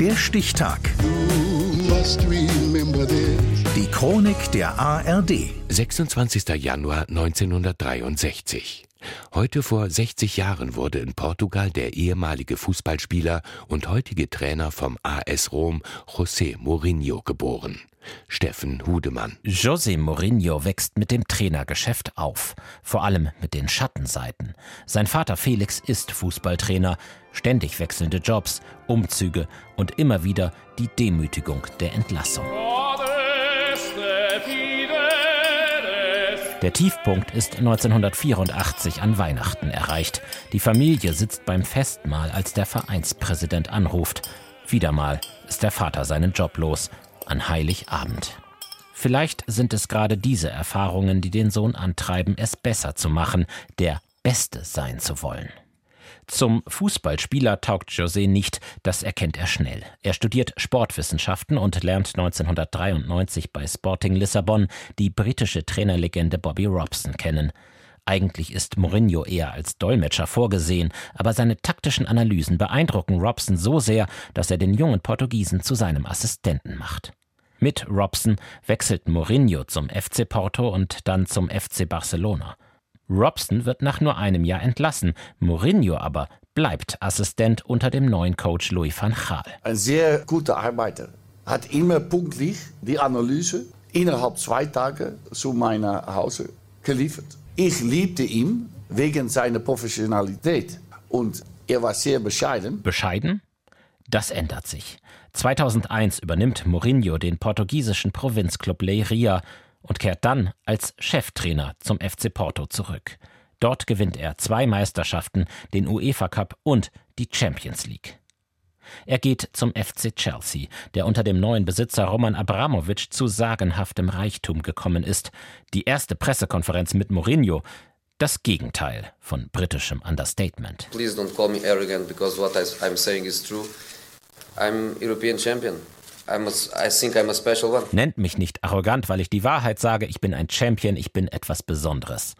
Der Stichtag. Die Chronik der ARD. 26. Januar 1963. Heute vor 60 Jahren wurde in Portugal der ehemalige Fußballspieler und heutige Trainer vom AS Rom, José Mourinho, geboren. Steffen Hudemann. José Mourinho wächst mit dem Trainergeschäft auf, vor allem mit den Schattenseiten. Sein Vater Felix ist Fußballtrainer, ständig wechselnde Jobs, Umzüge und immer wieder die Demütigung der Entlassung. Der Tiefpunkt ist 1984 an Weihnachten erreicht. Die Familie sitzt beim Festmahl, als der Vereinspräsident anruft. Wieder mal ist der Vater seinen Job los, an Heiligabend. Vielleicht sind es gerade diese Erfahrungen, die den Sohn antreiben, es besser zu machen, der Beste sein zu wollen. Zum Fußballspieler taugt José nicht, das erkennt er schnell. Er studiert Sportwissenschaften und lernt 1993 bei Sporting Lissabon die britische Trainerlegende Bobby Robson kennen. Eigentlich ist Mourinho eher als Dolmetscher vorgesehen, aber seine taktischen Analysen beeindrucken Robson so sehr, dass er den jungen Portugiesen zu seinem Assistenten macht. Mit Robson wechselt Mourinho zum FC Porto und dann zum FC Barcelona. Robson wird nach nur einem Jahr entlassen, Mourinho aber bleibt Assistent unter dem neuen Coach Louis van Gaal. Ein sehr guter Arbeiter, hat immer pünktlich die Analyse innerhalb zwei Tage zu meiner Hause geliefert. Ich liebte ihn wegen seiner Professionalität und er war sehr bescheiden. Bescheiden? Das ändert sich. 2001 übernimmt Mourinho den portugiesischen Provinzclub Leiria und kehrt dann als Cheftrainer zum FC Porto zurück. Dort gewinnt er zwei Meisterschaften, den UEFA Cup und die Champions League. Er geht zum FC Chelsea, der unter dem neuen Besitzer Roman Abramowitsch zu sagenhaftem Reichtum gekommen ist. Die erste Pressekonferenz mit Mourinho, das Gegenteil von britischem Understatement. Please don't call me arrogant because what I'm saying is true. I'm European champion. Nennt mich nicht arrogant, weil ich die Wahrheit sage, ich bin ein Champion, ich bin etwas Besonderes.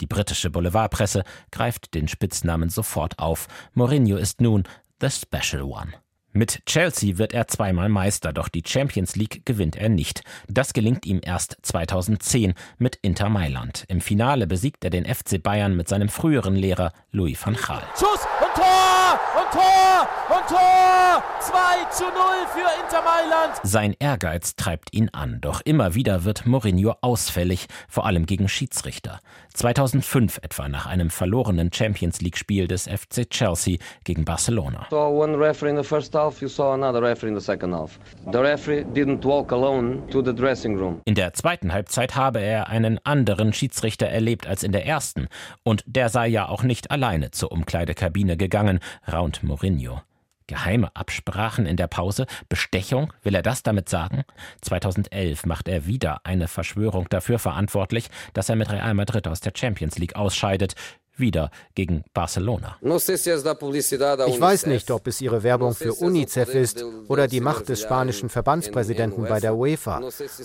Die britische Boulevardpresse greift den Spitznamen sofort auf. Mourinho ist nun the Special One. Mit Chelsea wird er zweimal Meister, doch die Champions League gewinnt er nicht. Das gelingt ihm erst 2010 mit Inter Mailand. Im Finale besiegt er den FC Bayern mit seinem früheren Lehrer Louis van Gaal. Schuss und Tor und Tor und Tor! 2 zu 0 für Inter Mailand. Sein Ehrgeiz treibt ihn an, doch immer wieder wird Mourinho ausfällig, vor allem gegen Schiedsrichter. 2005 etwa nach einem verlorenen Champions League Spiel des FC Chelsea gegen Barcelona. So one referee in the first half, you saw another referee in the second half. The referee didn't walk alone to the dressing room. In der zweiten Halbzeit habe er einen anderen Schiedsrichter erlebt als in der ersten und der sei ja auch nicht alleine zur Umkleidekabine gegangen, raunt Mourinho. Geheime Absprachen in der Pause? Bestechung? Will er das damit sagen? 2011 macht er wieder eine Verschwörung dafür verantwortlich, dass er mit Real Madrid aus der Champions League ausscheidet wieder gegen Barcelona. Ich weiß nicht, ob es ihre Werbung für UNICEF ist oder die Macht des spanischen Verbandspräsidenten bei der UEFA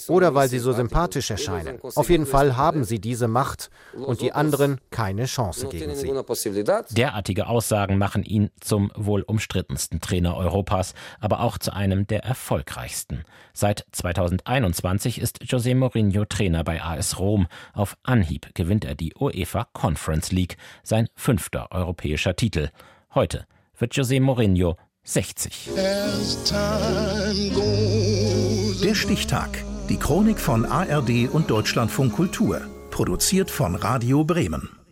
oder weil sie so sympathisch erscheinen. Auf jeden Fall haben sie diese Macht und die anderen keine Chance gegen sie. Derartige Aussagen machen ihn zum wohl umstrittensten Trainer Europas, aber auch zu einem der erfolgreichsten. Seit 2021 ist José Mourinho Trainer bei AS Rom. Auf Anhieb gewinnt er die UEFA Conference League sein fünfter europäischer Titel. Heute wird José Mourinho 60. Der Stichtag. Die Chronik von ARD und Deutschlandfunk Kultur. Produziert von Radio Bremen.